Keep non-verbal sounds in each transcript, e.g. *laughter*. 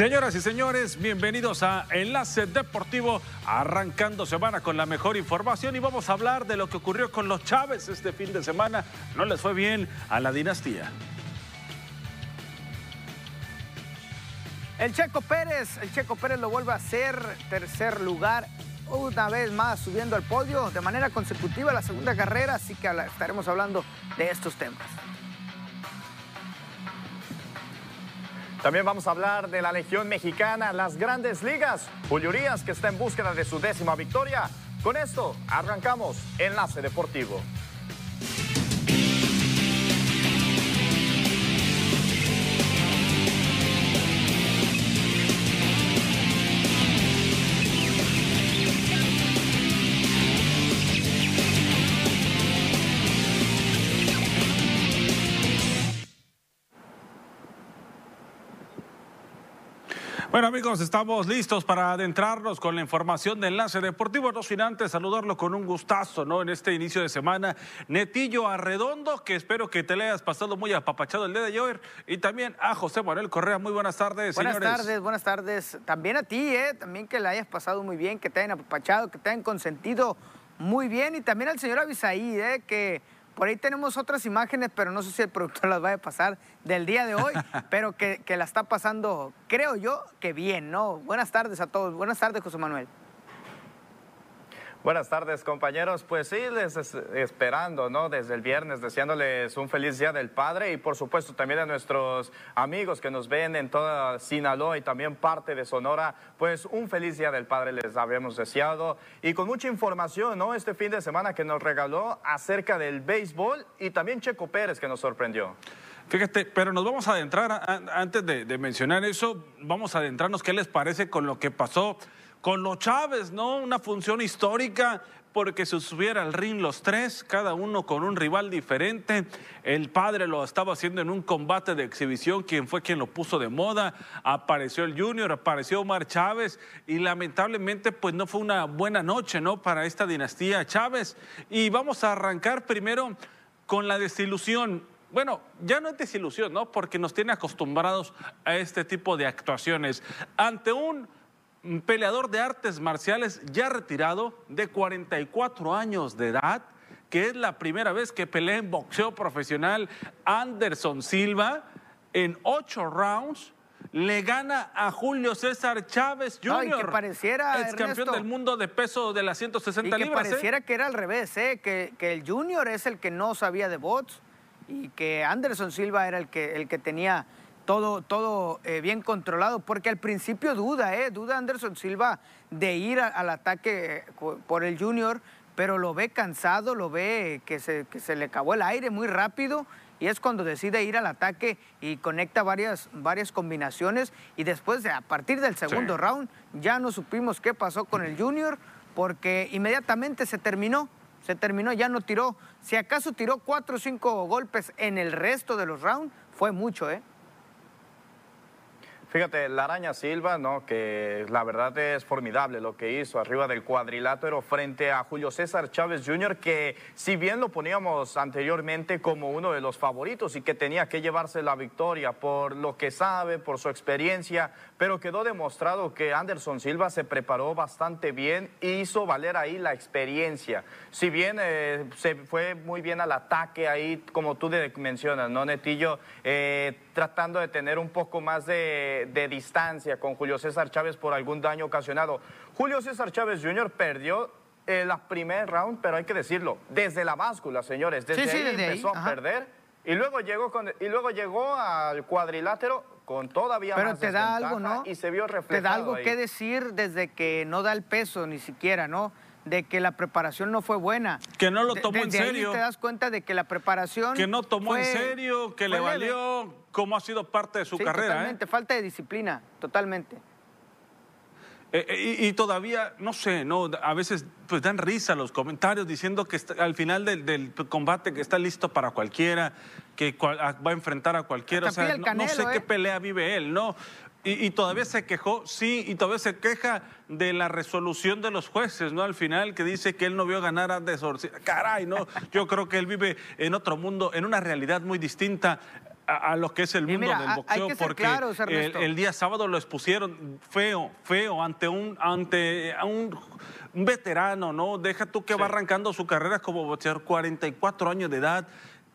Señoras y señores, bienvenidos a Enlace Deportivo, arrancando semana con la mejor información y vamos a hablar de lo que ocurrió con los Chávez este fin de semana. No les fue bien a la dinastía. El Checo Pérez, el Checo Pérez lo vuelve a hacer tercer lugar una vez más subiendo al podio de manera consecutiva la segunda carrera, así que estaremos hablando de estos temas. También vamos a hablar de la Legión Mexicana, las grandes ligas. Julio que está en búsqueda de su décima victoria. Con esto, arrancamos Enlace Deportivo. Bueno amigos, estamos listos para adentrarnos con la información de Enlace Deportivo. No sin antes saludarlo con un gustazo, ¿no? En este inicio de semana, Netillo Arredondo, que espero que te le hayas pasado muy apapachado el día de hoy. Y también a José Manuel Correa. Muy buenas tardes, Buenas tardes, buenas tardes. También a ti, ¿eh? También que la hayas pasado muy bien, que te hayan apapachado, que te hayan consentido muy bien. Y también al señor Avisaí, ¿eh? Que por ahí tenemos otras imágenes, pero no sé si el productor las va a pasar del día de hoy, *laughs* pero que, la está pasando, creo yo, que bien, ¿no? Buenas tardes a todos. Buenas tardes, José Manuel. Buenas tardes, compañeros. Pues sí, les esperando, ¿no? Desde el viernes, deseándoles un feliz Día del Padre y, por supuesto, también a nuestros amigos que nos ven en toda Sinaloa y también parte de Sonora, pues un feliz Día del Padre les habíamos deseado. Y con mucha información, ¿no? Este fin de semana que nos regaló acerca del béisbol y también Checo Pérez que nos sorprendió. Fíjate, pero nos vamos a adentrar, antes de, mencionar eso, vamos a adentrarnos qué les parece con lo que pasó con los Chávez, ¿no? Una función histórica porque se subiera al ring los tres, cada uno con un rival diferente. El padre lo estaba haciendo en un combate de exhibición, quien fue quien lo puso de moda. Apareció el Junior, apareció Omar Chávez y lamentablemente pues no fue una buena noche, ¿no? Para esta dinastía Chávez. Y vamos a arrancar primero con la desilusión. Bueno, ya no es desilusión, ¿no? Porque nos tiene acostumbrados a este tipo de actuaciones. Ante un un peleador de artes marciales ya retirado de 44 años de edad, que es la primera vez que pelea en boxeo profesional, Anderson Silva, en ocho rounds, le gana a Julio César Chávez Jr., que pareciera, ex campeón del mundo de peso de las 160 y que pareciera que era al revés, ¿eh? que, que, el Junior es el que no sabía de bots y que Anderson Silva era el que, el que tenía todo, todo eh, bien controlado, porque al principio duda, ¿eh? duda Anderson Silva de ir al ataque eh, por el Junior, pero lo ve cansado, lo ve que se, que se le acabó el aire muy rápido y es cuando decide ir al ataque y conecta varias, varias combinaciones y después, a partir del segundo round, ya no supimos qué pasó con el Junior porque inmediatamente se terminó, se terminó, ya no tiró, si acaso tiró cuatro o cinco golpes en el resto de los rounds, fue mucho, ¿eh? Fíjate, la araña Silva, ¿no? que la verdad es formidable lo que hizo arriba del cuadrilátero frente a Julio César Chávez Jr., que si bien lo poníamos anteriormente como uno de los favoritos y que tenía que llevarse la victoria por lo que sabe, por su experiencia, pero quedó demostrado que Anderson Silva se preparó bastante bien e hizo valer ahí la experiencia. Si bien eh, se fue muy bien al ataque ahí, como tú mencionas, ¿no, Netillo? Eh, tratando de tener un poco más de, distancia con Julio César Chávez por algún daño ocasionado. Julio César Chávez Jr. perdió el la primer round, pero hay que decirlo, desde la báscula, señores, desde ahí empezó a perder y luego llegó con, y luego llegó al cuadrilátero con todavía pero más te da algo, ¿no? Y se vio reflejado Te da algo que decir desde que no da el peso ni siquiera, ¿no? de que la preparación no fue buena. Que no lo tomó en serio. Ahí te das cuenta de que la preparación. Que no tomó en serio, que le valió como ha sido parte de su carrera. ¿eh? Totalmente, falta de disciplina, totalmente. Eh, eh, y, todavía, no sé, no, a veces pues dan risa los comentarios diciendo que al final del, combate que está listo para cualquiera, que va a enfrentar a cualquiera. O sea, no, sé qué pelea vive él, ¿no? Y, todavía se quejó, sí, y todavía se queja de la resolución de los jueces, ¿no? Al final, que dice que él no vio ganar a Desorcina. Caray, ¿no? Yo creo que él vive en otro mundo, en una realidad muy distinta. A, lo que es el mundo del boxeo, porque el, día sábado lo expusieron feo, feo, ante un, ante un, veterano, ¿no? Deja tú que va arrancando su carrera como boxeador, 44 años de edad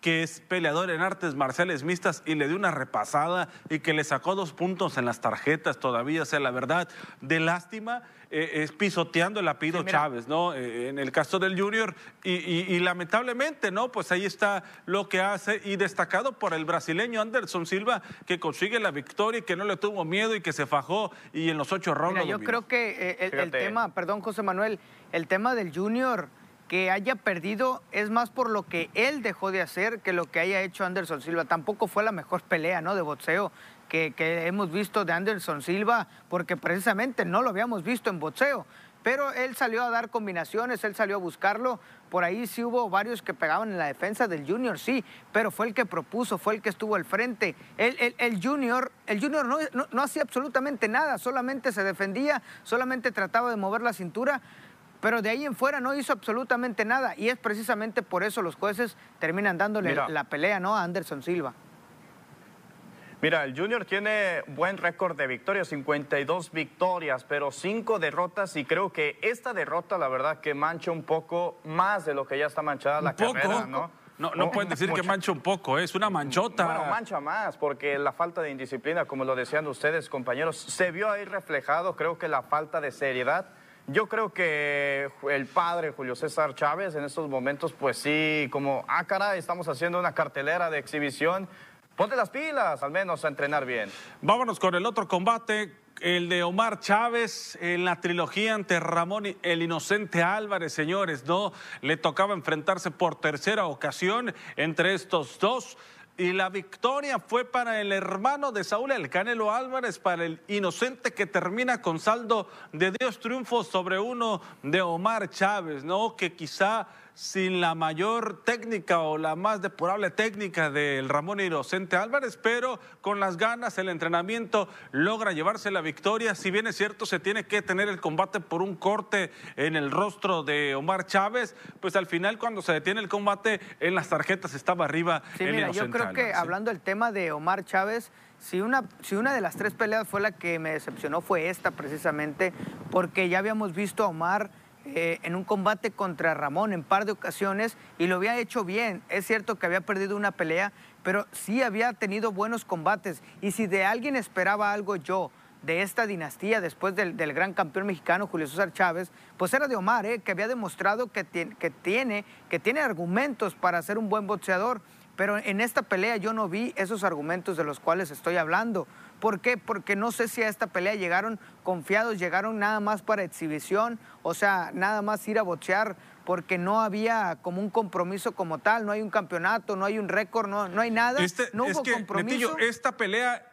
que es peleador en artes marciales mixtas y le dio una repasada y que le sacó dos puntos en las tarjetas todavía. O sea, la verdad, de lástima, eh, es pisoteando el apellido Chávez, ¿no? Eh, en el caso del Junior. Y, lamentablemente, ¿no? Pues ahí está lo que hace y destacado por el brasileño Anderson Silva, que consigue la victoria y que no le tuvo miedo y que se fajó y en los ocho rounds. yo creo que eh, el tema, perdón, José Manuel, el tema del Junior que haya perdido es más por lo que él dejó de hacer que lo que haya hecho Anderson Silva. Tampoco fue la mejor pelea ¿no? de boxeo que, hemos visto de Anderson Silva, porque precisamente no lo habíamos visto en boxeo. Pero él salió a dar combinaciones, él salió a buscarlo. Por ahí sí hubo varios que pegaban en la defensa del Junior, sí, pero fue el que propuso, fue el que estuvo al frente. El, el, Junior, el junior no, no hacía absolutamente nada, solamente se defendía, solamente trataba de mover la cintura pero de ahí en fuera no hizo absolutamente nada y es precisamente por eso los jueces terminan dándole la pelea ¿no? a Anderson Silva. Mira, el Junior tiene buen récord de victorias, 52 victorias, pero 5 derrotas y creo que esta derrota la verdad que mancha un poco más de lo que ya está manchada la carrera, ¿no? No, no pueden decir que mancha un poco, es una manchota. Bueno, mancha más, porque la falta de indisciplina, como lo decían ustedes, compañeros, se vio ahí reflejado, creo que la falta de seriedad yo creo que el padre Julio César Chávez en estos momentos, pues sí, como, ah, caray, estamos haciendo una cartelera de exhibición. Ponte las pilas, al menos a entrenar bien. Vámonos con el otro combate, el de Omar Chávez en la trilogía ante Ramón el Inocente Álvarez, señores, ¿no? Le tocaba enfrentarse por tercera ocasión entre estos dos. Y la victoria fue para el hermano de Saúl, el Canelo Álvarez, para el inocente que termina con saldo de Dios triunfo sobre uno de Omar Chávez, ¿no? Que quizá sin la mayor técnica o la más depurable técnica del Ramón Inocente Álvarez, pero con las ganas, el entrenamiento logra llevarse la victoria. Si bien es cierto, se tiene que tener el combate por un corte en el rostro de Omar Chávez, pues al final cuando se detiene el combate en las tarjetas estaba arriba. Sí, mira, yo creo que hablando del tema de Omar Chávez, si una, si una de las tres peleas fue la que me decepcionó, fue esta precisamente, porque ya habíamos visto a Omar eh, en un combate contra Ramón en par de ocasiones y lo había hecho bien. Es cierto que había perdido una pelea, pero sí había tenido buenos combates. Y si de alguien esperaba algo yo de esta dinastía después del, gran campeón mexicano Julio César Chávez, pues era de Omar, eh, que había demostrado que, que, tiene, que tiene argumentos para ser un buen boxeador. Pero en esta pelea yo no vi esos argumentos de los cuales estoy hablando. ¿Por qué? Porque no sé si a esta pelea llegaron confiados, llegaron nada más para exhibición, o sea, nada más ir a boxear porque no había como un compromiso como tal, no hay un campeonato, no hay un récord, no, no hay nada, este, no hubo compromiso. esta pelea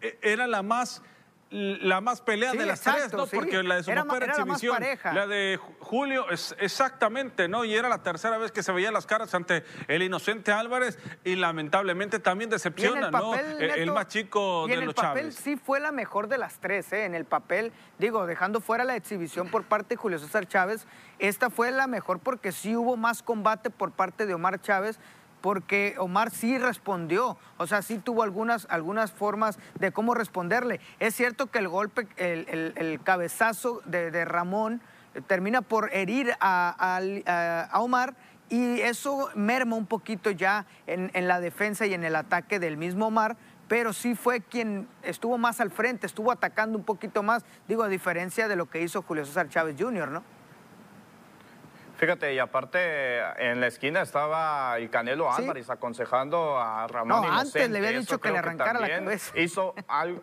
eh, era la más la más pelea de las tres, ¿no? Porque la de su era, exhibición. La, de Julio, es, exactamente, ¿no? Y era la tercera vez que se veían las caras ante el inocente Álvarez y lamentablemente también decepciona, ¿no? el más chico de los Chávez. En el papel sí fue la mejor de las tres, ¿eh? En el papel, digo, dejando fuera la exhibición por parte de Julio César Chávez, esta fue la mejor porque sí hubo más combate por parte de Omar Chávez porque Omar sí respondió, o sea, sí tuvo algunas, algunas formas de cómo responderle. Es cierto que el golpe, el, cabezazo de, Ramón eh, termina por herir a, Omar y eso merma un poquito ya en, en la defensa y en el ataque del mismo Omar, pero sí fue quien estuvo más al frente, estuvo atacando un poquito más, digo, a diferencia de lo que hizo Julio César Chávez Jr., ¿no? Fíjate, y aparte en la esquina estaba el Canelo Álvarez aconsejando a Ramón No, antes le había dicho que le arrancara la cabeza. Hizo algo,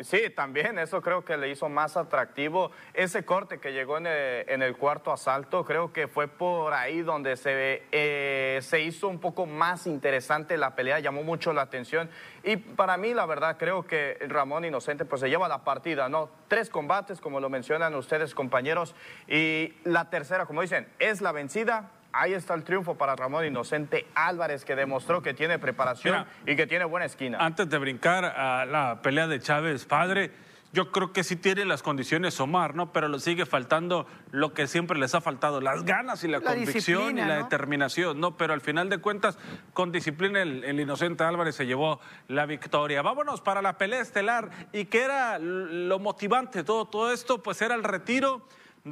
Sí, también eso creo que le hizo más atractivo. Ese corte que llegó en el, cuarto asalto, creo que fue por ahí donde se, eh, se hizo un poco más interesante la pelea, llamó mucho la atención. Y para mí, la verdad, creo que Ramón Inocente pues se lleva la partida, ¿no? Tres combates, como lo mencionan ustedes, compañeros, y la tercera, como dicen, es la vencida Ahí está el triunfo para Ramón Inocente Álvarez, que demostró que tiene preparación y que tiene buena esquina. Antes de brincar a la pelea de Chávez padre, yo creo que sí tiene las condiciones Omar, ¿no? Pero le sigue faltando lo que siempre les ha faltado, las ganas y la, convicción y la determinación, ¿no? Pero al final de cuentas, con disciplina, el, el, inocente Álvarez se llevó la victoria. Vámonos para la pelea estelar. ¿Y qué era lo motivante de todo, todo esto? Pues era el retiro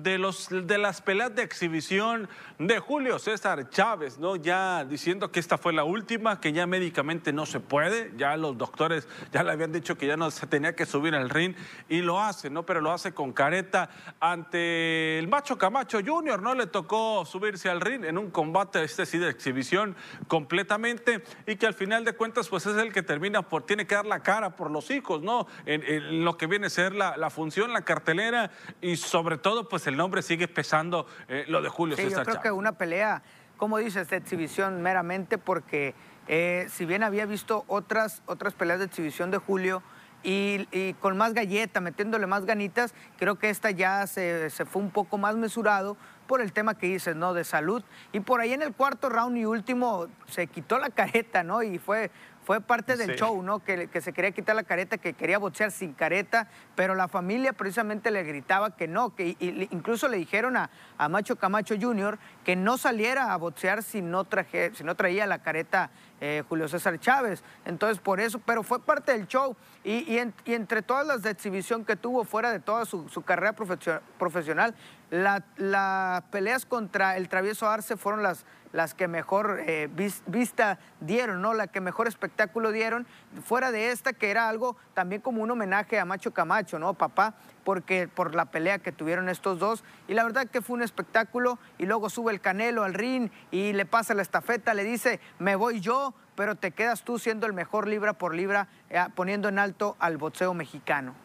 de, los, de las peleas de exhibición de Julio César Chávez, ¿no? Ya diciendo que esta fue la última, que ya médicamente no se puede, ya los doctores ya le habían dicho que ya no se tenía que subir al ring y lo hace, ¿no? Pero lo hace con careta ante el macho Camacho Junior, ¿no? Le tocó subirse al ring en un combate, este sí, de exhibición completamente y que al final de cuentas pues es el que termina por, tiene que dar la cara por los hijos, ¿no? En, lo que viene a ser la, la función, la cartelera y sobre todo pues el nombre sigue pesando eh, lo de Julio sí, Yo creo que una pelea, como dices, de exhibición meramente, porque eh, si bien había visto otras, otras peleas de exhibición de Julio, y, con más galleta, metiéndole más ganitas, creo que esta ya se, se, fue un poco más mesurado por el tema que dices, ¿no? De salud. Y por ahí en el cuarto round y último se quitó la careta, ¿no? Y fue, fue parte del show, ¿no? Que, que, se quería quitar la careta, que quería boxear sin careta, pero la familia precisamente le gritaba que no, que incluso le dijeron a, a, Macho Camacho Jr. que no saliera a boxear si no, traje, si no traía la careta eh, Julio César Chávez. Entonces, por eso, pero fue parte del show. Y, entre todas las de exhibición que tuvo fuera de toda su, su carrera profesional, las la peleas contra el travieso Arce fueron las las que mejor eh, vista dieron, ¿no? La que mejor espectáculo dieron, fuera de esta que era algo también como un homenaje a Macho Camacho, ¿no? Papá, porque por la pelea que tuvieron estos dos. Y la verdad que fue un espectáculo y luego sube el Canelo al ring y le pasa la estafeta, le dice, me voy yo, pero te quedas tú siendo el mejor libra por libra, eh, poniendo en alto al boxeo mexicano.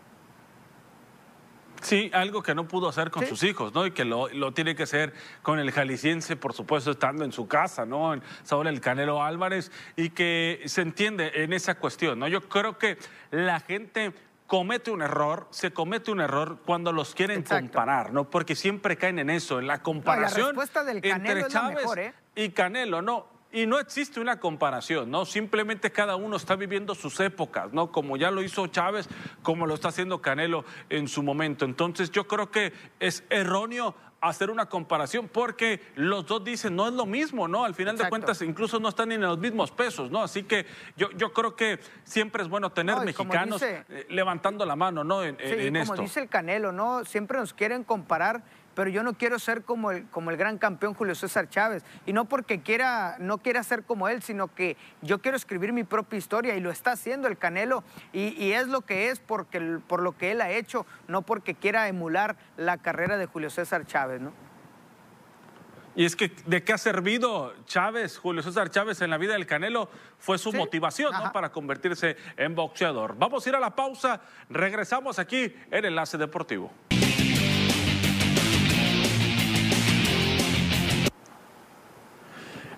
Sí, algo que no pudo hacer con sus hijos, ¿no? Y que lo, tiene que hacer con el jalisciense, por supuesto, estando en su casa, ¿no? En Saúl el Canelo Álvarez, y que se entiende en esa cuestión, ¿no? Yo creo que la gente comete un error, se comete un error cuando los quieren comparar, ¿no? Porque siempre caen en eso, en la comparación entre Chávez ¿eh? y Canelo, ¿no? Y no existe una comparación, ¿no? Simplemente cada uno está viviendo sus épocas, ¿no? Como ya lo hizo Chávez, como lo está haciendo Canelo en su momento. Entonces yo creo que es erróneo hacer una comparación porque los dos dicen no es lo mismo, ¿no? Al final de cuentas incluso no están ni en los mismos pesos, ¿no? Así que yo, yo creo que siempre es bueno tener mexicanos eh, levantando la mano, ¿no? En, sí, como dice el Canelo, ¿no? Siempre nos quieren comparar pero yo no quiero ser como el, como el gran campeón Julio César Chávez. Y no porque quiera, no quiera ser como él, sino que yo quiero escribir mi propia historia y lo está haciendo el Canelo. Y, es lo que es porque, por lo que él ha hecho, no porque quiera emular la carrera de Julio César Chávez, ¿no? Y es que de qué ha servido Chávez, Julio César Chávez en la vida del Canelo, fue su motivación ¿no? para convertirse en boxeador. Vamos a ir a la pausa, regresamos aquí en Enlace Deportivo.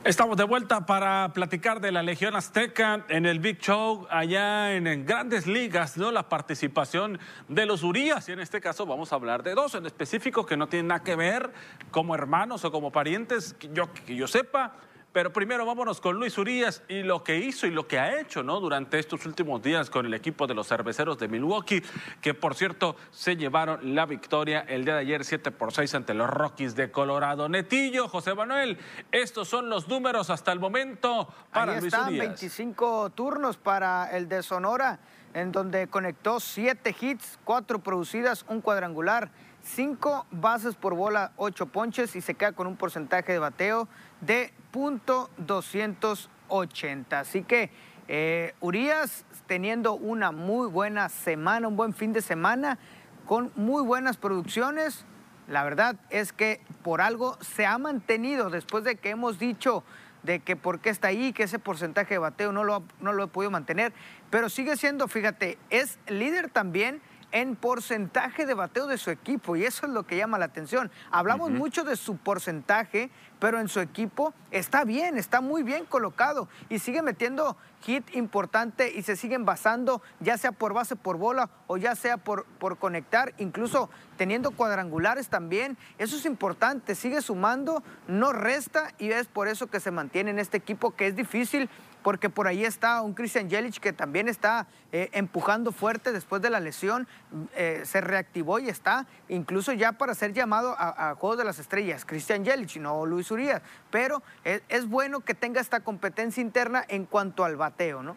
Estamos de vuelta para platicar de la Legión Azteca en el Big Show, allá en, Grandes Ligas, ¿no? La participación de los Urias, y en este caso vamos a hablar de dos en específico que no tienen nada que ver como hermanos o como parientes, yo, que yo sepa. Pero primero vámonos con Luis Urias y lo que hizo y lo que ha hecho ¿no? durante estos últimos días con el equipo de los cerveceros de Milwaukee, que por cierto se llevaron la victoria el día de ayer 7 por 6 ante los Rockies de Colorado. Netillo, José Manuel, estos son los números hasta el momento para Ahí están, 25 turnos para el de Sonora, en donde conectó 7 hits, 4 producidas, un cuadrangular. 5 bases por bola, 8 ponches y se queda con un porcentaje de bateo de .280. Así que eh, Urias teniendo una muy buena semana, un buen fin de semana, con muy buenas producciones. La verdad es que por algo se ha mantenido después de que hemos dicho de que por qué está ahí, que ese porcentaje de bateo no lo, no lo he podido mantener, pero sigue siendo, fíjate, es líder también en porcentaje de bateo de su equipo y eso es lo que llama la atención. Hablamos mucho de su porcentaje, pero en su equipo está bien, está muy bien colocado y sigue metiendo hit importante y se siguen basando ya sea por base por bola o ya sea por, por conectar, incluso teniendo cuadrangulares también. Eso es importante, sigue sumando, no resta y es por eso que se mantiene en este equipo que es difícil porque por ahí está un Christian Jelic que también está eh, empujando fuerte después de la lesión, eh, se reactivó y está incluso ya para ser llamado a, Juegos de las Estrellas, Christian Jelic, no Luis Urias, pero es, es bueno que tenga esta competencia interna en cuanto al bateo, ¿no?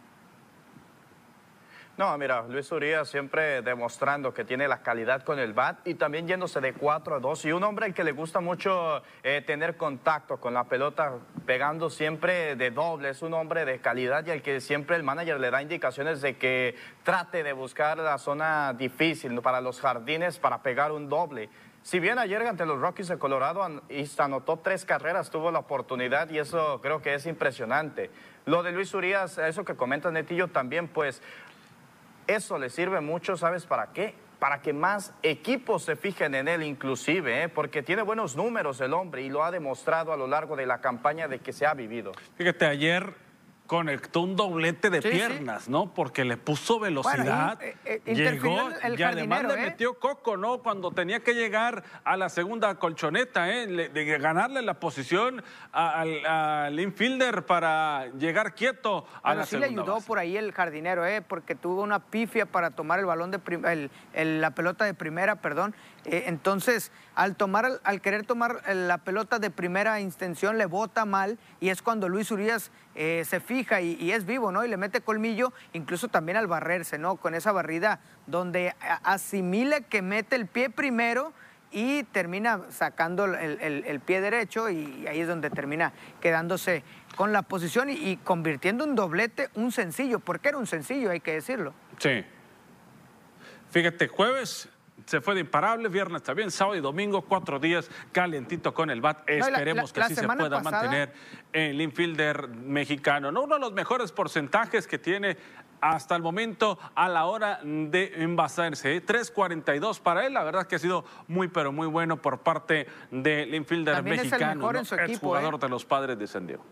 No, mira, Luis Urias siempre demostrando que tiene la calidad con el bat y también yéndose de 4 a 2. Y un hombre al que le gusta mucho eh, tener contacto con la pelota, pegando siempre de doble. Es un hombre de calidad y al que siempre el manager le da indicaciones de que trate de buscar la zona difícil para los jardines para pegar un doble. Si bien ayer ante los Rockies de Colorado anotó tres carreras, tuvo la oportunidad y eso creo que es impresionante. Lo de Luis Urias, eso que comenta Netillo también, pues eso le sirve mucho, ¿sabes para qué? Para que más equipos se fijen en él inclusive, ¿eh? porque tiene buenos números el hombre y lo ha demostrado a lo largo de la campaña de que se ha vivido. Fíjate, ayer conectó un doblete de piernas, ¿no? Porque le puso velocidad, eh, eh, llegó y además le ¿eh? metió coco, ¿no? Cuando tenía que llegar a la segunda colchoneta, ¿eh? de ganarle la posición al, infielder para llegar quieto a la sí le ayudó por ahí el jardinero, ¿eh? Porque tuvo una pifia para tomar el balón de la pelota de primera, perdón. Entonces, al tomar, al querer tomar la pelota de primera intención, le bota mal y es cuando Luis Urias se fija y, es vivo, ¿no? Y le mete colmillo, incluso también al barrerse, ¿no? Con esa barrida donde asimila que mete el pie primero y termina sacando el, pie derecho y ahí es donde termina quedándose con la posición y, y convirtiendo un doblete un sencillo, porque era un sencillo, hay que decirlo. Sí. Fíjate, jueves se fue de imparable, viernes también, sábado y domingo, cuatro días calientito con el bat. Esperemos que así se pueda mantener el infielder mexicano. ¿no? Uno de los mejores porcentajes que tiene hasta el momento a la hora de envasarse. 3.42 para él, la verdad que ha sido muy, pero muy bueno por parte del infielder mexicano, es el jugador ¿eh? de los padres de San Diego.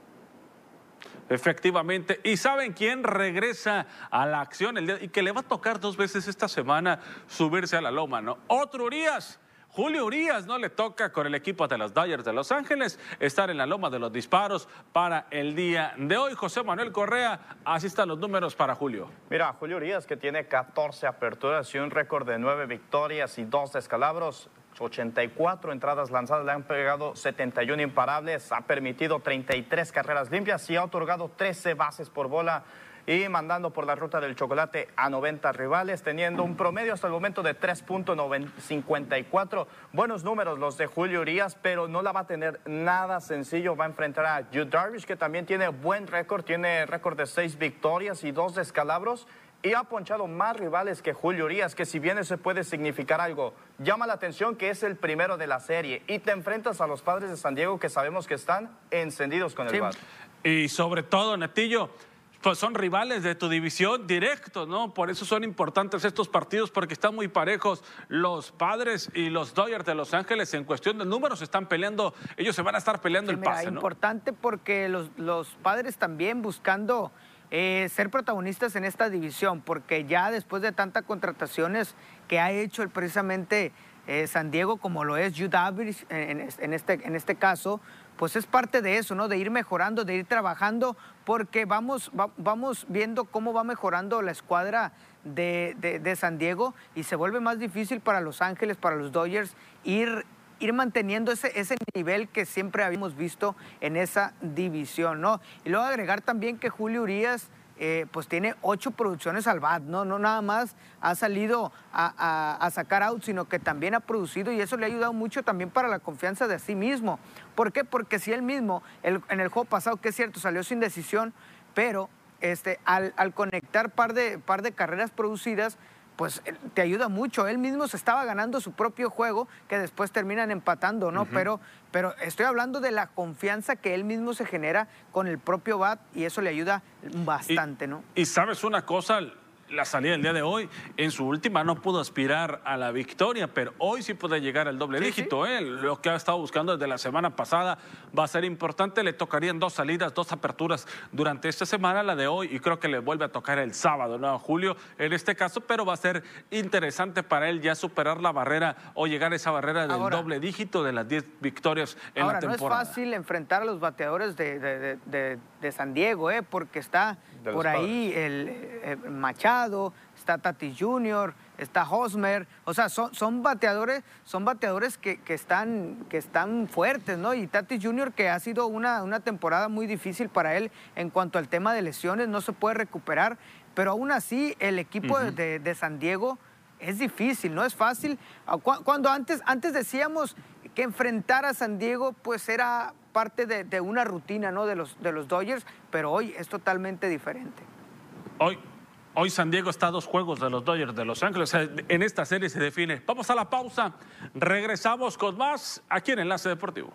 Efectivamente. ¿Y saben quién regresa a la acción el día y que le va a tocar dos veces esta semana subirse a la loma, ¿no? Otro Urias. Julio Urias no le toca con el equipo de los Dodgers de Los Ángeles estar en la loma de los disparos para el día de hoy. José Manuel Correa, así están los números para Julio. Mira, Julio Urias que tiene 14 aperturas y un récord de 9 victorias y 2 descalabros. 84 entradas lanzadas, le han pegado 71 imparables, ha permitido 33 carreras limpias y ha otorgado 13 bases por bola y mandando por la ruta del chocolate a 90 rivales, teniendo un promedio hasta el momento de 3.54. Buenos números los de Julio Urias, pero no la va a tener nada sencillo. Va a enfrentar a Hugh Darvish, que también tiene buen récord, tiene récord de 6 victorias y 2 descalabros y ha ponchado más rivales que Julio Urias, que si bien eso puede significar algo, llama la atención que es el primero de la serie y te enfrentas a los padres de San Diego que sabemos que están encendidos con el bat. Y sobre todo, Netillo, pues son rivales de tu división directos, ¿no? Por eso son importantes estos partidos, porque están muy parejos. Los padres y los Dodgers de Los Ángeles en cuestión de números están peleando, ellos se van a estar peleando el pase, ¿no? Importante porque los, los padres también buscando eh, ser protagonistas en esta división, porque ya después de tantas contrataciones que ha hecho precisamente eh, San Diego, como lo es Judavis en, este, en este caso, pues es parte de eso, ¿no? De ir mejorando, de ir trabajando, porque vamos, vamos viendo cómo va mejorando la escuadra de, de, San Diego y se vuelve más difícil para Los Ángeles, para los Dodgers, ir, ir manteniendo ese, ese nivel que siempre habíamos visto en esa división, ¿no? Y luego agregar también que Julio Urias... Eh, pues tiene ocho producciones al BAT, ¿no? No nada más ha salido a, sacar out, sino que también ha producido y eso le ha ayudado mucho también para la confianza de sí mismo. ¿Por qué? Porque si él mismo, en el juego pasado, que es cierto, salió sin decisión, pero este, al, al conectar par de, par de carreras producidas, pues eh, te ayuda mucho. Él mismo se estaba ganando su propio juego que después terminan empatando, ¿no? pero, pero estoy hablando de la confianza que él mismo se genera con el propio BAT y eso le ayuda bastante, ¿no? Y sabes una cosa, la salida del día de hoy. En su última no pudo aspirar a la victoria, pero hoy sí puede llegar al doble dígito. ¿eh? Lo que ha estado buscando desde la semana pasada va a ser importante. Le tocarían dos salidas, dos aperturas durante esta semana, la de hoy, y creo que le vuelve a tocar el sábado, ¿no? Julio, en este caso, pero va a ser interesante para él ya superar la barrera o llegar a esa barrera del doble dígito de las 10 victorias en la temporada. No es fácil enfrentar a los bateadores de, de San Diego, ¿eh? porque está por ahí el, Machado, está Tati Junior, está Hosmer, o sea, son, son bateadores, son bateadores que, están, que están fuertes, ¿no? Y Tati Junior que ha sido una, una temporada muy difícil para él en cuanto al tema de lesiones, no se puede recuperar, pero aún así el equipo de, San Diego es difícil, no es fácil. Ah, cuando antes, antes decíamos que enfrentar a San Diego pues era parte de, una rutina ¿no? de, los, de los Dodgers, pero hoy es totalmente diferente. Hoy, hoy San Diego está a dos juegos de los Dodgers de Los Ángeles. En esta serie se define. Vamos a la pausa. Regresamos con más aquí en Enlace Deportivo.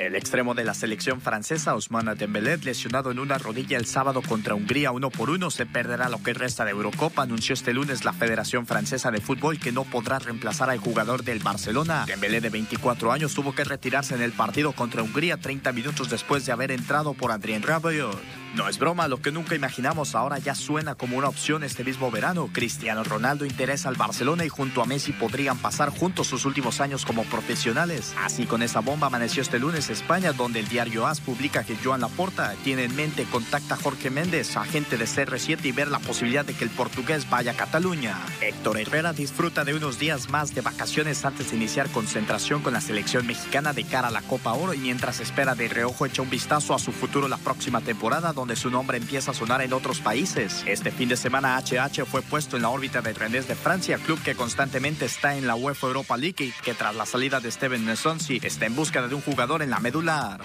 El extremo de la selección francesa, Ousmane Dembélé, lesionado en una rodilla el sábado contra Hungría uno por uno, se perderá lo que resta de Eurocopa, anunció este lunes la Federación Francesa de Fútbol que no podrá reemplazar al jugador del Barcelona. Dembélé, de 24 años, tuvo que retirarse en el partido contra Hungría 30 minutos después de haber entrado por Adrien Rabiot. No es broma, lo que nunca imaginamos ahora ya suena como una opción este mismo verano. Cristiano Ronaldo interesa al Barcelona y junto a Messi podrían pasar juntos sus últimos años como profesionales. Así con esa bomba amaneció este lunes España, donde el diario AS publica que Joan Laporta tiene en mente contacta a Jorge Méndez, agente de CR7, y ver la posibilidad de que el portugués vaya a Cataluña. Héctor Herrera disfruta de unos días más de vacaciones antes de iniciar concentración con la selección mexicana de cara a la Copa Oro y mientras espera de reojo echa un vistazo a su futuro la próxima temporada donde su nombre empieza a sonar en otros países. Este fin de semana HH fue puesto en la órbita de Rennes de Francia, club que constantemente está en la UEFA Europa League y que tras la salida de Steven Messonsi está en búsqueda de un jugador en la medular.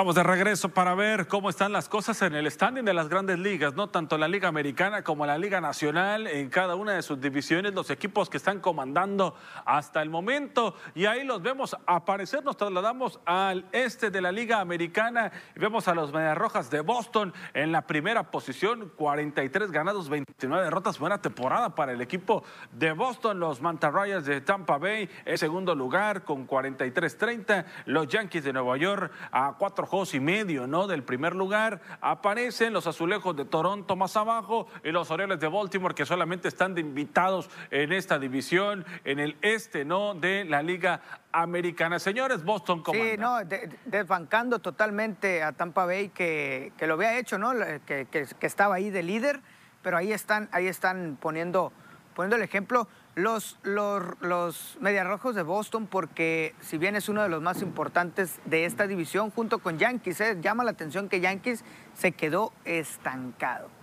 Estamos de regreso para ver cómo están las cosas en el standing de las grandes ligas, no tanto la Liga Americana como la Liga Nacional, en cada una de sus divisiones, los equipos que están comandando hasta el momento. Y ahí los vemos aparecer, nos trasladamos al este de la Liga Americana. Vemos a los Medias Rojas de Boston en la primera posición, 43 ganados, 29 derrotas. Buena temporada para el equipo de Boston, los Manta Rayas de Tampa Bay en segundo lugar con 43-30, los Yankees de Nueva York a 4 y medio, ¿no? Del primer lugar. Aparecen los azulejos de Toronto más abajo y los Orioles de Baltimore que solamente están de invitados en esta división, en el este, ¿no? De la Liga Americana. Señores, Boston comanda. Sí, desbancando totalmente a Tampa Bay que, que lo había hecho, ¿no? Que, que, que, estaba ahí de líder, pero ahí están, ahí están poniendo, poniendo el ejemplo los, los, los Rojos de Boston, porque si bien es uno de los más importantes de esta división, junto con Yankees, ¿eh? llama la atención que Yankees se quedó estancado.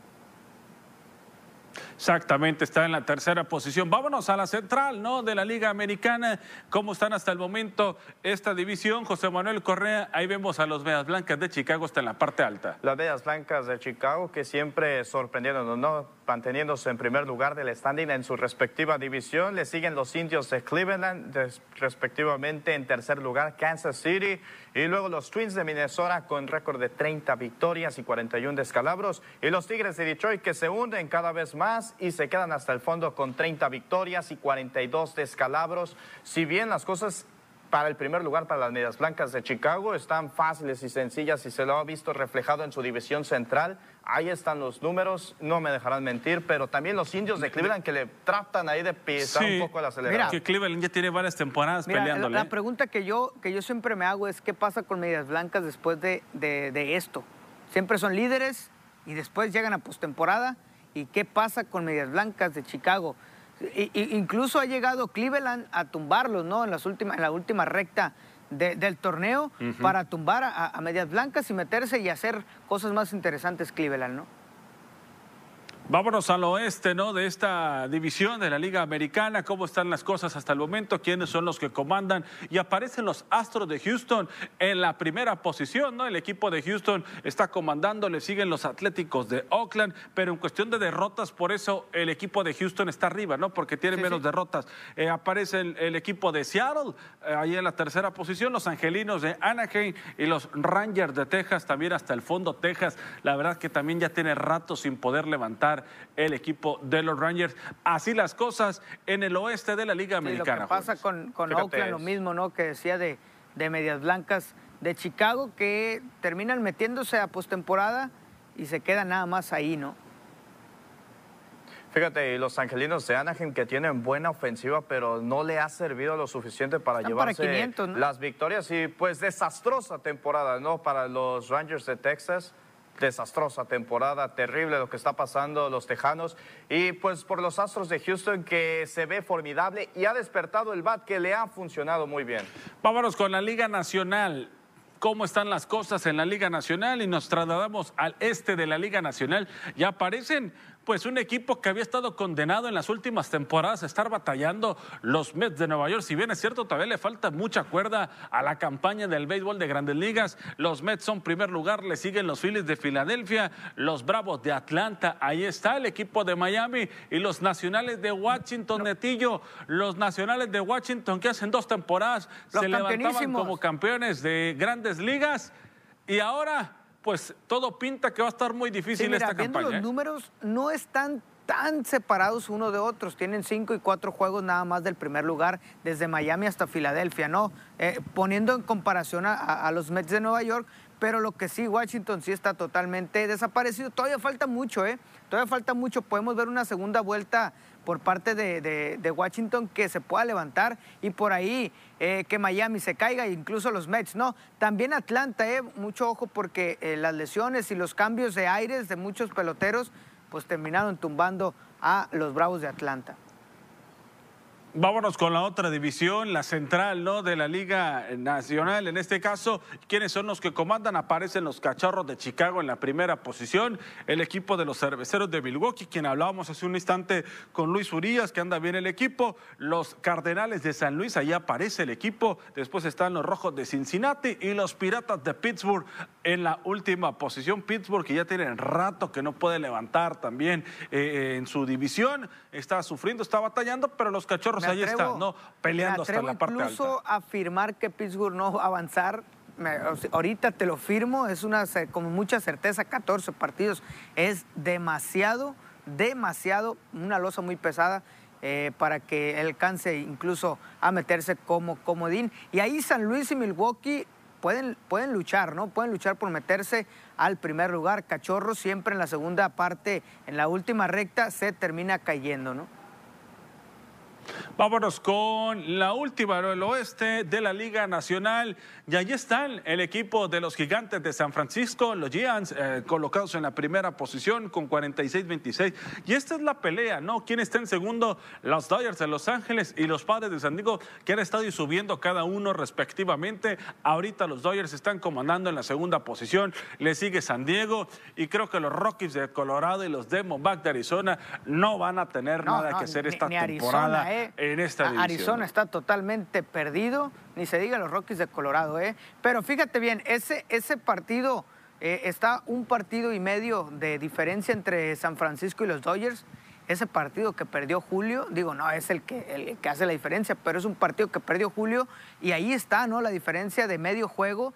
Exactamente, está en la tercera posición. Vámonos a la central, ¿no? De la Liga Americana. ¿Cómo están hasta el momento esta división? José Manuel Correa, ahí vemos a los Veas Blancas de Chicago, está en la parte alta. Las Veas Blancas de Chicago que siempre sorprendieron, ¿no? Manteniéndose en primer lugar del standing en su respectiva división. Le siguen los indios de Cleveland, respectivamente en tercer lugar Kansas City. Y luego los Twins de Minnesota con récord de 30 victorias y 41 descalabros. Y los Tigres de Detroit que se hunden cada vez más y se quedan hasta el fondo con 30 victorias y 42 descalabros. Si bien las cosas para el primer lugar para las Medias Blancas de Chicago están fáciles y sencillas y se lo ha visto reflejado en su división central. Ahí están los números, no me dejarán mentir, pero también los indios de Cleveland que le tratan ahí de pisar un poco el acelerador. Mira, que Cleveland ya tiene varias temporadas peleándole. La, pregunta que yo, que yo siempre me hago es qué pasa con Medias Blancas después de, de, esto. Siempre son líderes y después llegan a postemporada. ¿Y qué pasa con Medias Blancas de Chicago? Incluso ha llegado Cleveland a tumbarlos, ¿no? En, las últimas, en la última recta del torneo para tumbar a, Medias Blancas y meterse y hacer cosas más interesantes Cleveland, ¿no? Vámonos al oeste, ¿no? De esta división de la Liga Americana, cómo están las cosas hasta el momento, quiénes son los que comandan y aparecen los Astros de Houston en la primera posición, ¿no? El equipo de Houston está comandando, le siguen los Atléticos de Oakland, pero en cuestión de derrotas, por eso el equipo de Houston está arriba, ¿no? Porque tiene menos derrotas. Eh, aparece el, equipo de Seattle, eh, ahí en la tercera posición, los Angelinos de Anaheim y los Rangers de Texas, también hasta el fondo Texas. La verdad que también ya tiene rato sin poder levantar el equipo de los Rangers. Así las cosas en el oeste de la Liga Americana. lo que pasa con, con Oakland, lo mismo, ¿no? Que decía de, de Medias Blancas de Chicago, que terminan metiéndose a postemporada y se quedan nada más ahí, ¿no? Fíjate, los angelinos de Anaheim que tienen buena ofensiva, pero no le ha servido lo suficiente para llevarse las victorias y pues desastrosa temporada, ¿no? Para los Rangers de Texas desastrosa temporada, terrible lo que está pasando los Tejanos y pues por los Astros de Houston que se ve formidable y ha despertado el bat que le ha funcionado muy bien. Vámonos con la Liga Nacional cómo están las cosas en la Liga Nacional y nos trasladamos al este de la Liga Nacional. Ya aparecen pues un equipo que había estado condenado en las últimas temporadas a estar batallando los Mets de Nueva York. Si bien es cierto, todavía le falta mucha cuerda a la campaña del béisbol de grandes ligas. Los Mets son primer lugar, le siguen los Phillies de Filadelfia, los Bravos de Atlanta. Ahí está el equipo de Miami y los Nacionales de Washington, Netillo. Los Nacionales de Washington que hacen dos temporadas se levantaban como campeones de grandes ligas y ahora pues todo pinta que va a estar muy difícil esta viendo Los ¿eh? números no están tan separados uno de otros. Tienen cinco y cuatro juegos nada más del primer lugar, desde Miami hasta Filadelfia, ¿no? Eh, poniendo en comparación a, los Mets de Nueva York, pero lo que sí, Washington sí está totalmente desaparecido. Todavía falta mucho, ¿eh? Todavía falta mucho. Podemos ver una segunda vuelta por parte de, Washington que se pueda levantar y por ahí eh, que Miami se caiga, incluso los Mets, ¿no? También Atlanta, eh, mucho ojo porque eh, las lesiones y los cambios de aires de muchos peloteros pues terminaron tumbando a los Bravos de Atlanta. Vámonos con la otra división, la central ¿no? de la Liga Nacional. En este caso, ¿quiénes son los que comandan? Aparecen los Cachorros de Chicago en la primera posición, el equipo de los Cerveceros de Milwaukee, quien hablábamos hace un instante con Luis Urías, que anda bien el equipo, los Cardenales de San Luis, ahí aparece el equipo, después están los Rojos de Cincinnati y los Piratas de Pittsburgh en la última posición. Pittsburgh, que ya tiene rato que no puede levantar también eh, en su división, está sufriendo, está batallando, pero los Cachorros ahí ¿no? Peleando hasta la parte incluso afirmar que Pittsburgh no va a avanzar. ahorita te lo firmo, es una con mucha certeza, 14 partidos. Es demasiado, demasiado, una losa muy pesada. Eh, para que alcance incluso a meterse como comodín. Y ahí San Luis y Milwaukee pueden, pueden luchar, ¿no? Pueden luchar por meterse al primer lugar. Cachorro siempre en la segunda parte, en la última recta, se termina cayendo, ¿no? Vámonos con la última del oeste de la Liga Nacional. Y allí están el equipo de los gigantes de San Francisco, los Giants, eh, colocados en la primera posición con 46-26. Y esta es la pelea, ¿no? ¿Quién está en segundo? Los Dodgers de Los Ángeles y los Padres de San Diego, que han estado subiendo cada uno respectivamente. Ahorita los Dodgers están comandando en la segunda posición. Le sigue San Diego. Y creo que los Rockies de Colorado y los Diamondbacks de Arizona no van a tener nada que hacer esta temporada. ¿eh? En esta Arizona está totalmente perdido, ni se diga los Rockies de Colorado, ¿eh? Pero fíjate bien, ese, ese partido eh, está un partido y medio de diferencia entre San Francisco y los Dodgers. Ese partido que perdió Julio, digo, no es el que, el que hace la diferencia, pero es un partido que perdió Julio y ahí está, ¿no? La diferencia de medio juego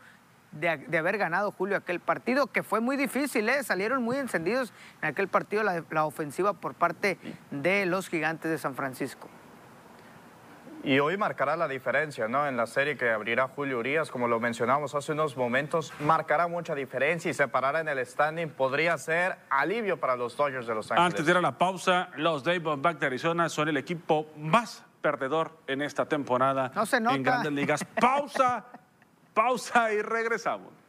de, haber ganado Julio aquel partido, que fue muy difícil, ¿eh? salieron muy encendidos en aquel partido la ofensiva por parte de los gigantes de San Francisco. Y hoy marcará la diferencia, ¿no? En la serie que abrirá Julio Urias, como lo mencionamos hace unos momentos, marcará mucha diferencia y separará en el standing. Podría ser alivio para los Dodgers de Los Ángeles. Antes de ir a la pausa, los Diamondbacks de Arizona son el equipo más perdedor en esta temporada no se nota. en Grandes Ligas. Pausa, pausa y regresamos.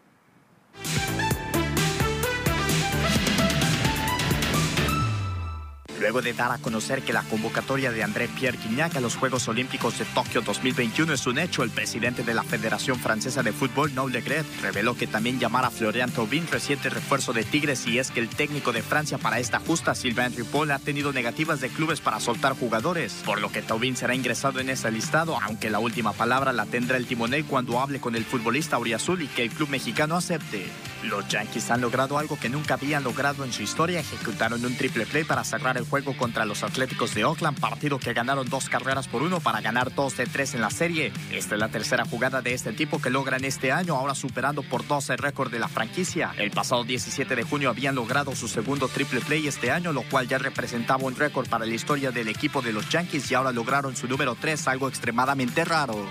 Luego de dar a conocer que la convocatoria de André Pierre Guignac a los Juegos Olímpicos de Tokio 2021 es un hecho, el presidente de la Federación Francesa de Fútbol, Noel Legret, reveló que también llamará a Florian Thauvin reciente refuerzo de Tigres y es que el técnico de Francia para esta justa, Sylvain Ripoll, ha tenido negativas de clubes para soltar jugadores, por lo que Thauvin será ingresado en ese listado, aunque la última palabra la tendrá el timonel cuando hable con el futbolista Auriazul y que el club mexicano acepte. Los Yankees han logrado algo que nunca habían logrado en su historia, ejecutaron un triple play para cerrar el juego contra los Atléticos de Oakland, partido que ganaron dos carreras por uno para ganar dos de tres en la serie. Esta es la tercera jugada de este tipo que logran este año, ahora superando por dos el récord de la franquicia. El pasado 17 de junio habían logrado su segundo triple play este año, lo cual ya representaba un récord para la historia del equipo de los Yankees y ahora lograron su número 3, algo extremadamente raro.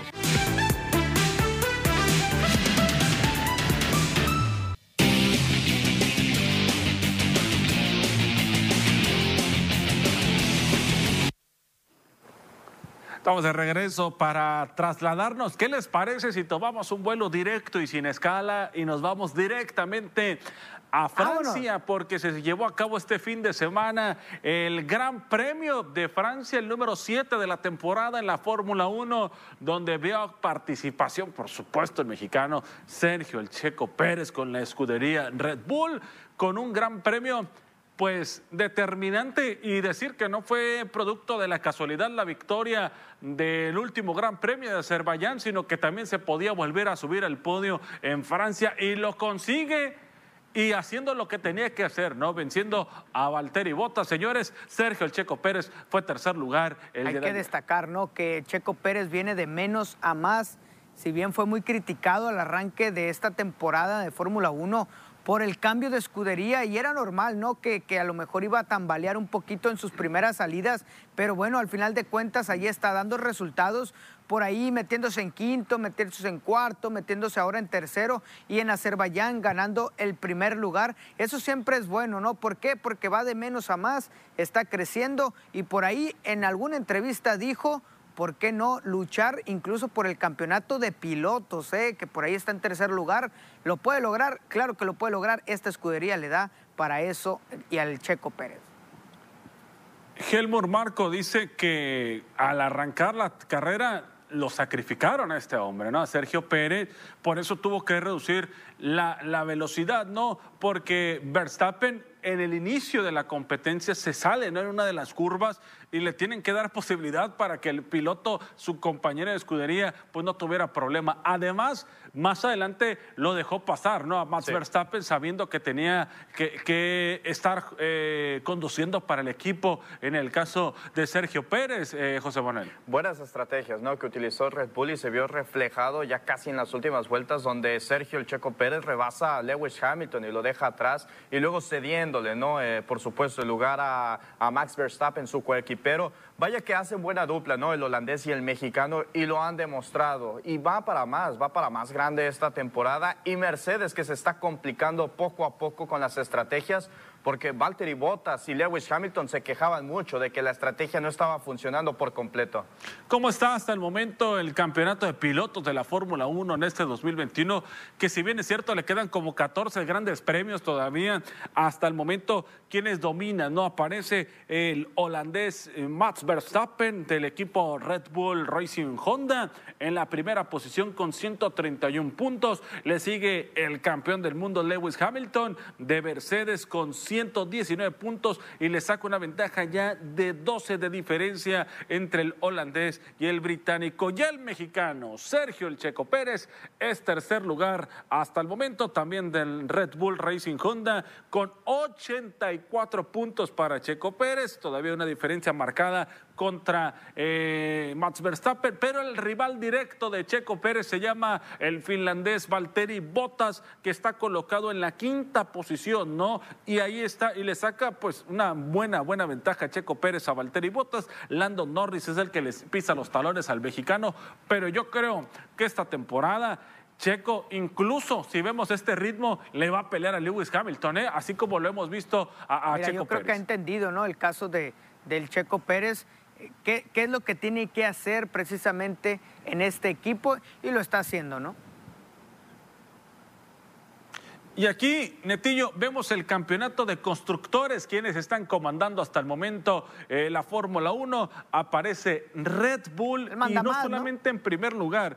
Estamos de regreso para trasladarnos. ¿Qué les parece si tomamos un vuelo directo y sin escala y nos vamos directamente a Francia? Porque se llevó a cabo este fin de semana el Gran Premio de Francia, el número 7 de la temporada en la Fórmula 1, donde vio participación, por supuesto, el mexicano Sergio El Checo Pérez con la escudería Red Bull, con un gran premio pues determinante y decir que no fue producto de la casualidad la victoria del último Gran Premio de Azerbaiyán, sino que también se podía volver a subir al podio en Francia y lo consigue y haciendo lo que tenía que hacer, ¿no? Venciendo a Valtteri Bottas. Señores, Sergio el Checo Pérez fue tercer lugar. El Hay que destacar, ¿no? Que Checo Pérez viene de menos a más. Si bien fue muy criticado al arranque de esta temporada de Fórmula 1, por el cambio de escudería y era normal, ¿no? Que, que, a lo mejor iba a tambalear un poquito en sus primeras salidas, pero bueno, al final de cuentas ahí está dando resultados, por ahí metiéndose en quinto, metiéndose en cuarto, metiéndose ahora en tercero y en Azerbaiyán ganando el primer lugar. Eso siempre es bueno, ¿no? ¿Por qué? Porque va de menos a más, está creciendo y por ahí en alguna entrevista dijo ¿por qué no luchar incluso por el campeonato de pilotos, eh? que por ahí está en tercer lugar? ¿Lo puede lograr? Claro que lo puede lograr. Esta escudería le da para eso y al Checo Pérez. Helmut Marco dice que al arrancar la carrera lo sacrificaron a este hombre, ¿no? A Sergio Pérez, por eso tuvo que reducir la, la velocidad, ¿no? Porque Verstappen en el inicio de la competencia se sale ¿no? en una de las curvas y le tienen que dar posibilidad para que el piloto, su compañero de escudería, pues no tuviera problema. Además, más adelante lo dejó pasar, ¿no? A Max Verstappen sabiendo que tenía que, estar eh, conduciendo para el equipo en el caso de Sergio Pérez, eh, José Manuel. Buenas estrategias, ¿no? Que utilizó Red Bull y se vio reflejado ya casi en las últimas vueltas donde Sergio el Checo Pérez rebasa a Lewis Hamilton y lo deja atrás y luego cediéndole, ¿no? Eh, por supuesto, el lugar a, a Max Verstappen, su coequipo pero vaya que hacen buena dupla, ¿no? El holandés y el mexicano y lo han demostrado. Y va para más, va para más grande esta temporada. Y Mercedes que se está complicando poco a poco con las estrategias porque Valtteri Bottas y Lewis Hamilton se quejaban mucho de que la estrategia no estaba funcionando por completo. ¿Cómo está hasta el momento el campeonato de pilotos de la Fórmula 1 en este 2021? Que si bien es cierto, le quedan como 14 grandes premios todavía, hasta el momento, quienes dominan? No aparece el holandés eh, Max Verstappen del equipo Red Bull Racing Honda en la primera posición con 131 puntos. Le sigue el campeón del mundo Lewis Hamilton de Mercedes con 119 puntos y le saca una ventaja ya de 12 de diferencia entre el holandés y el británico. Ya el mexicano Sergio El Checo Pérez es tercer lugar hasta el momento también del Red Bull Racing Honda con 84 puntos para Checo Pérez, todavía una diferencia marcada contra eh, Max Verstappen, pero el rival directo de Checo Pérez se llama el finlandés Valtteri Bottas, que está colocado en la quinta posición, ¿no? Y ahí está, y le saca pues una buena, buena ventaja a Checo Pérez a Valtteri Bottas. Lando Norris es el que les pisa los talones al mexicano, pero yo creo que esta temporada Checo, incluso si vemos este ritmo, le va a pelear a Lewis Hamilton, ¿eh? así como lo hemos visto a, Checo Pérez. Yo creo que ha entendido ¿no? el caso de, del Checo Pérez qué, es lo que tiene que hacer precisamente en este equipo y lo está haciendo, ¿no? Y aquí, Netillo, vemos el campeonato de constructores, quienes están comandando hasta el momento eh, la Fórmula 1. Aparece Red Bull y no solamente en primer lugar,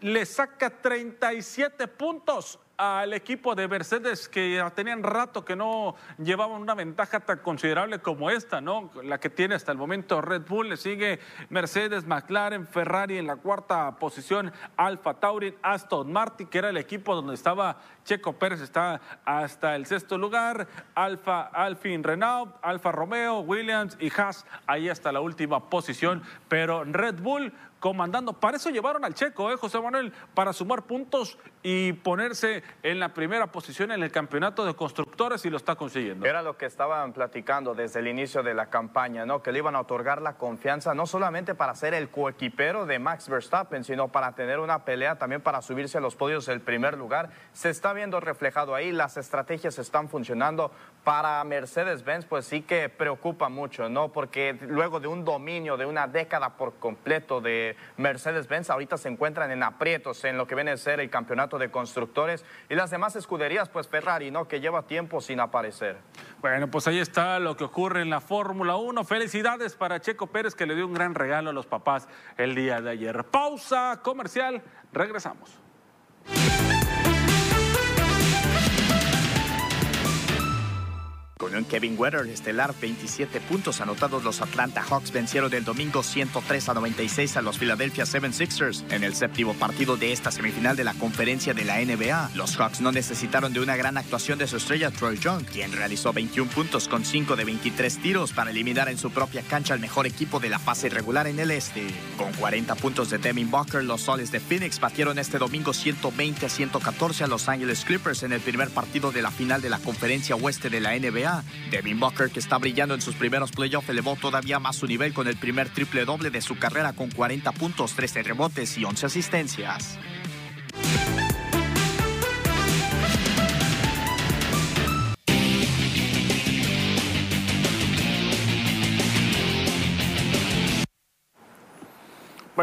le saca 37 puntos al equipo de Mercedes que tenían rato que no llevaban una ventaja tan considerable como esta, ¿no? La que tiene hasta el momento Red Bull, le sigue Mercedes, McLaren, Ferrari en la cuarta posición, Alfa Tauri, Aston Martin, que era el equipo donde estaba Checo Pérez, está hasta el sexto lugar, Alfa, Alfin Renault, Alfa Romeo, Williams y Haas, ahí hasta la última posición, pero Red Bull comandando. Para eso llevaron al Checo, ¿eh, José Manuel? Para sumar puntos y ponerse en la primera posición en el campeonato de constructores y lo está consiguiendo. Era lo que estaban platicando desde el inicio de la campaña, ¿no? Que le iban a otorgar la confianza no solamente para ser el coequipero de Max Verstappen, sino para tener una pelea también para subirse a los podios del primer lugar. Se está viendo reflejado ahí, las estrategias están funcionando. Para Mercedes-Benz, pues sí que preocupa mucho, ¿no? Porque luego de un dominio de una década por completo de Mercedes-Benz ahorita se encuentran en aprietos en lo que viene a ser el campeonato de constructores y las demás escuderías, pues Ferrari, ¿no? Que lleva tiempo sin aparecer. Bueno, pues ahí está lo que ocurre en la Fórmula 1. Felicidades para Checo Pérez que le dio un gran regalo a los papás el día de ayer. Pausa comercial, regresamos. Con Kevin Weather estelar, 27 puntos anotados, los Atlanta Hawks vencieron el domingo 103 a 96 a los Philadelphia 76ers en el séptimo partido de esta semifinal de la conferencia de la NBA. Los Hawks no necesitaron de una gran actuación de su estrella Troy Young, quien realizó 21 puntos con 5 de 23 tiros para eliminar en su propia cancha al mejor equipo de la fase regular en el este. Con 40 puntos de Devin Booker, los soles de Phoenix batieron este domingo 120 a 114 a Los Angeles Clippers en el primer partido de la final de la conferencia oeste de la NBA. Devin Booker, que está brillando en sus primeros playoffs, elevó todavía más su nivel con el primer triple doble de su carrera con 40 puntos, 13 rebotes y 11 asistencias.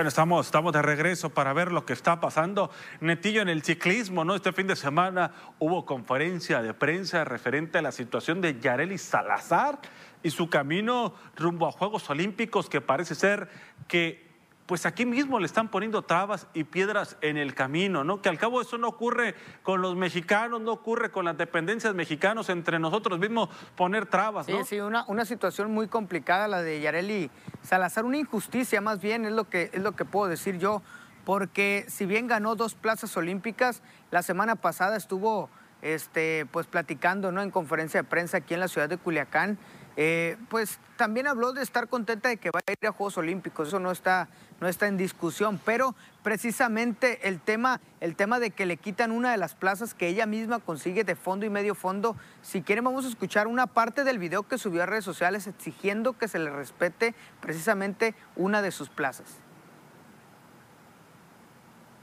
Bueno, estamos, estamos de regreso para ver lo que está pasando. Netillo en el ciclismo, ¿no? Este fin de semana hubo conferencia de prensa referente a la situación de Yareli Salazar y su camino rumbo a Juegos Olímpicos, que parece ser que pues aquí mismo le están poniendo trabas y piedras en el camino, ¿no? Que al cabo eso no ocurre con los mexicanos, no ocurre con las dependencias mexicanos, entre nosotros mismos poner trabas, ¿no? Sí, sí, una, una situación muy complicada la de Yareli Salazar, una injusticia más bien, es lo que, es lo que puedo decir yo, porque si bien ganó dos plazas olímpicas, la semana pasada estuvo este, pues platicando ¿no? en conferencia de prensa aquí en la ciudad de Culiacán, eh, pues también habló de estar contenta de que va a ir a Juegos Olímpicos, eso no está, no está en discusión, pero precisamente el tema, el tema de que le quitan una de las plazas que ella misma consigue de fondo y medio fondo, si quieren vamos a escuchar una parte del video que subió a redes sociales exigiendo que se le respete precisamente una de sus plazas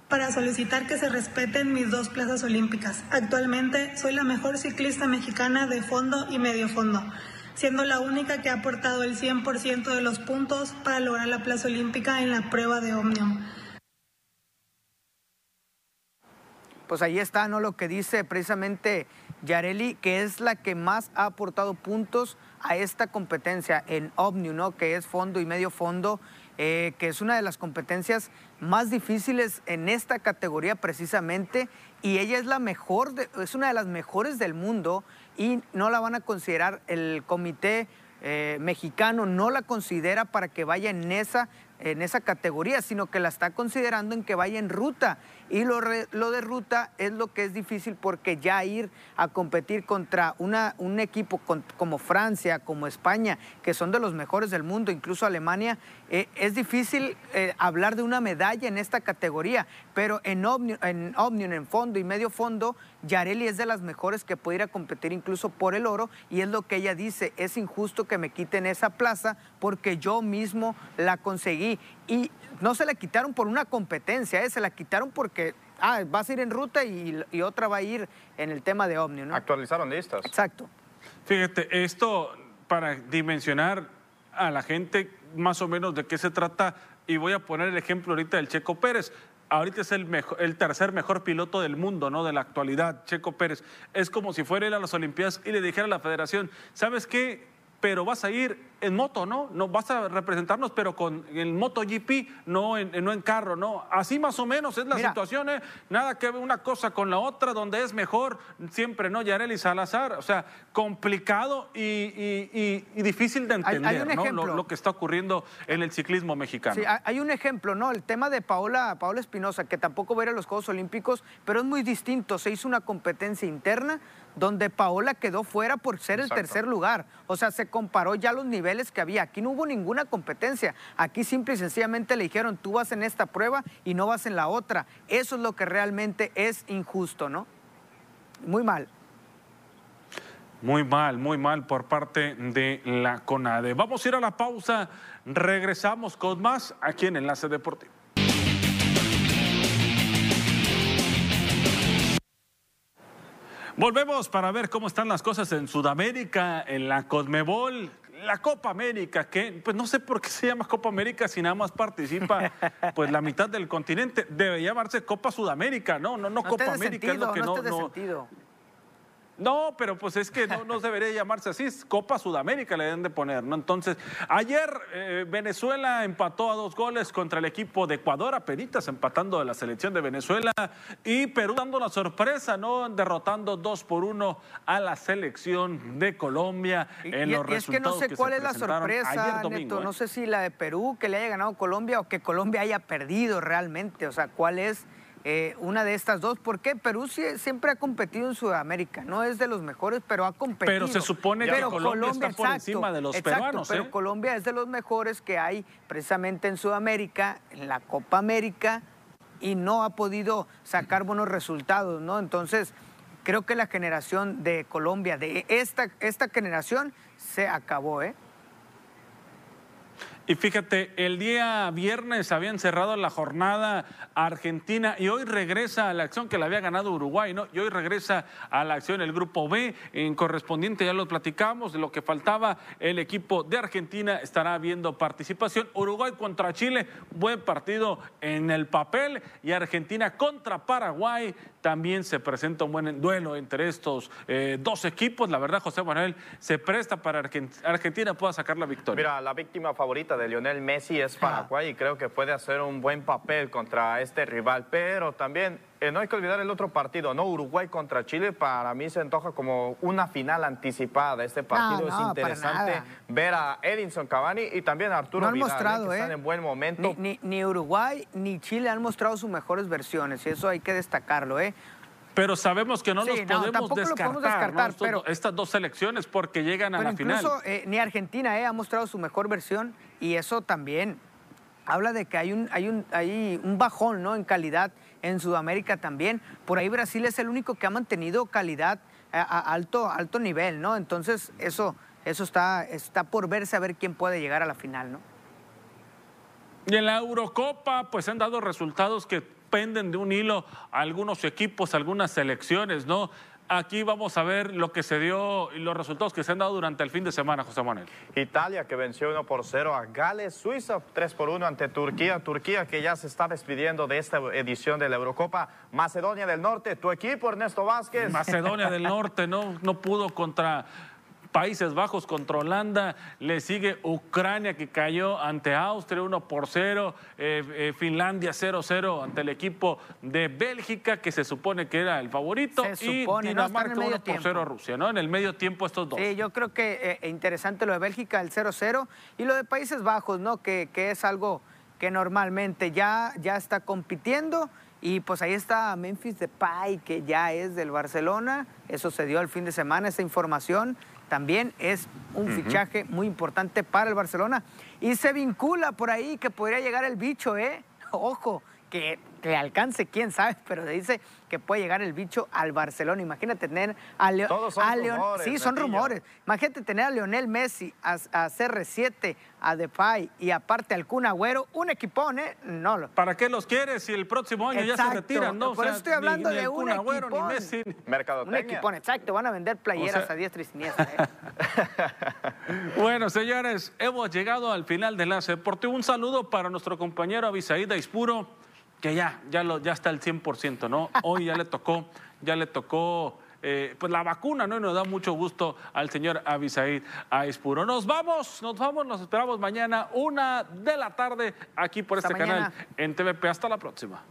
para solicitar que se respeten mis dos plazas olímpicas. Actualmente soy la mejor ciclista mexicana de fondo y medio fondo siendo la única que ha aportado el 100% de los puntos para lograr la plaza olímpica en la prueba de Omnium. Pues ahí está, ¿no? Lo que dice precisamente Yareli, que es la que más ha aportado puntos a esta competencia en Omnium, ¿no? Que es fondo y medio fondo, eh, que es una de las competencias más difíciles en esta categoría precisamente, y ella es la mejor, es una de las mejores del mundo y no la van a considerar, el comité eh, mexicano no la considera para que vaya en esa en esa categoría, sino que la está considerando en que vaya en ruta. Y lo, lo de ruta es lo que es difícil porque ya ir a competir contra una, un equipo como Francia, como España, que son de los mejores del mundo, incluso Alemania, eh, es difícil eh, hablar de una medalla en esta categoría. Pero en Omnium, en Omnium, en fondo y medio fondo, Yareli es de las mejores que puede ir a competir incluso por el oro. Y es lo que ella dice, es injusto que me quiten esa plaza porque yo mismo la conseguí y no se la quitaron por una competencia, ¿eh? se la quitaron porque ah, vas a ir en ruta y, otra va a ir en el tema de Omnium. ¿no? Actualizaron listas. Exacto. Fíjate, esto para dimensionar a la gente más o menos de qué se trata, y voy a poner el ejemplo ahorita del Checo Pérez. ahorita es el, mejor, el tercer mejor piloto del mundo, ¿no? De la actualidad, Checo Pérez. Es como si fuera él a las Olimpiadas y le dijera a la federación, ¿sabes qué? Pero vas a ir en moto, ¿no? No vas a representarnos, pero con el MotoGP, no en, no en carro, ¿no? Así más o menos es la situación, ¿eh? Nada que ver una cosa con la otra, donde es mejor siempre, ¿no? Yareli Salazar, o sea, complicado y, difícil de entender, ¿no? Lo, que está ocurriendo en el ciclismo mexicano. Sí, hay un ejemplo, ¿no? El tema de Paola, Paola Espinosa, que tampoco va a ir a los Juegos Olímpicos, pero es muy distinto. Se hizo una competencia interna donde Paola quedó fuera por ser el tercer lugar. O sea, se comparó ya los niveles que había. Aquí no hubo ninguna competencia. Aquí simple y sencillamente le dijeron, tú vas en esta prueba y no vas en la otra. Eso es lo que realmente es injusto, ¿no? Muy mal. Muy mal, muy mal por parte de la CONADE. Vamos a ir a la pausa. Regresamos con más aquí en Enlace Deportivo. Volvemos para ver cómo están las cosas en Sudamérica, en la Cosmebol la Copa América, que pues no sé por qué se llama Copa América si nada más participa *laughs* pues la mitad del continente. Debe llamarse Copa Sudamérica, ¿no? No, no, Copa América es lo que no, no, no, pero pues es que no, no debería llamarse así, Copa Sudamérica le deben de poner, ¿no? Entonces, ayer eh, Venezuela empató a dos goles contra el equipo de Ecuador, a penitas empatando a la selección de Venezuela, y Perú dando la sorpresa, ¿no? Derrotando dos por uno a la selección de Colombia en los y es que no sé cuál es la sorpresa, Neto, ¿eh? no sé si la de Perú, que le haya ganado Colombia, o que Colombia haya perdido realmente, o sea, cuál es eh, una de estas dos. ¿Por qué? Perú siempre ha competido en Sudamérica. No es de los mejores, pero ha competido. Pero se supone que Colombia, está por encima de los peruanos. Pero ¿eh? Colombia es de los mejores que hay precisamente en Sudamérica, en la Copa América, y no ha podido sacar buenos resultados, ¿no? Entonces, creo que la generación de Colombia, de esta, esta generación, se acabó, ¿eh? Y fíjate, el día viernes habían cerrado la jornada Argentina y hoy regresa a la acción que la había ganado Uruguay, ¿no? Y hoy regresa a la acción el grupo B, en correspondiente ya lo platicamos, de lo que faltaba, el equipo de Argentina estará viendo participación. Uruguay contra Chile, buen partido en el papel y Argentina contra Paraguay también se presenta un buen duelo entre estos eh, dos equipos. La verdad, José Manuel se presta para que Argentina pueda sacar la victoria. Mira, la víctima favorita de Lionel Messi es Paraguay y creo que puede hacer un buen papel contra este rival. Pero también eh, no hay que olvidar el otro partido, ¿no? Uruguay contra Chile, para mí se antoja como una final anticipada. Este partido es interesante ver a Edinson Cavani y también a Arturo Vidal, mostrado, que están ¿eh? en buen momento. Ni, Uruguay ni Chile han mostrado sus mejores versiones y eso hay que destacarlo, ¿eh? Pero sabemos que no los podemos descartar, pero, estas dos selecciones porque llegan a la final. Incluso eh, ni Argentina eh, ha mostrado su mejor versión y eso también habla de que hay un, hay un, hay un bajón ¿no? en calidad en Sudamérica también. Por ahí Brasil es el único que ha mantenido calidad a, alto, alto nivel, ¿no? Entonces eso, eso está, está por verse a ver quién puede llegar a la final, ¿no? Y en la Eurocopa, pues han dado resultados que penden de un hilo algunos equipos, algunas selecciones, ¿no? Aquí vamos a ver lo que se dio y los resultados que se han dado durante el fin de semana, José Manuel. Italia que venció 1 por 0 a Gales, Suiza 3 por 1 ante Turquía, Turquía que ya se está despidiendo de esta edición de la Eurocopa, Macedonia del Norte, tu equipo Ernesto Vázquez. Macedonia del Norte no, no pudo contra Países Bajos contra Holanda, le sigue Ucrania que cayó ante Austria 1 por 0, eh, eh, Finlandia 0-0 ante el equipo de Bélgica que se supone que era el favorito y Dinamarca 1 por 0 a Rusia, ¿no? En el medio tiempo estos dos. Sí, yo creo que eh, interesante lo de Bélgica, el 0-0 y lo de Países Bajos, ¿no? Que, que es algo que normalmente ya, ya está compitiendo. Y pues ahí está Memphis Depay, que ya es del Barcelona. Eso se dio el fin de semana, esa información también es un fichaje muy importante para el Barcelona. Y se vincula por ahí que podría llegar el bicho, ¿eh? *laughs* Ojo, que le alcance, quién sabe, *laughs* pero se dice que puede llegar el bicho al Barcelona. Imagínate tener a León. Todos son rumores. Sí, son rumores. Imagínate tener a Lionel Messi, a, CR7, a Depay y aparte al Kun Agüero, un equipón, ¿eh? No. ¿Para qué los quieres si el próximo año ya se retiran? No, por eso estoy hablando de un Agüero, ni Messi. Un equipón, exacto. Van a vender playeras a diestra y siniestra. ¿eh? *laughs* bueno, señores, hemos llegado al final de enlace deportivo. Un saludo para nuestro compañero Abisaída Ispuro que ya, ya, lo, ya está el 100%, ¿no? Hoy ya le tocó, ya le tocó eh, pues la vacuna, ¿no? Y nos da mucho gusto al señor Abisaid Aispuro. Nos vamos, nos vamos, nos esperamos mañana, una de la tarde, aquí por Hasta este mañana. canal en TVP. Hasta la próxima.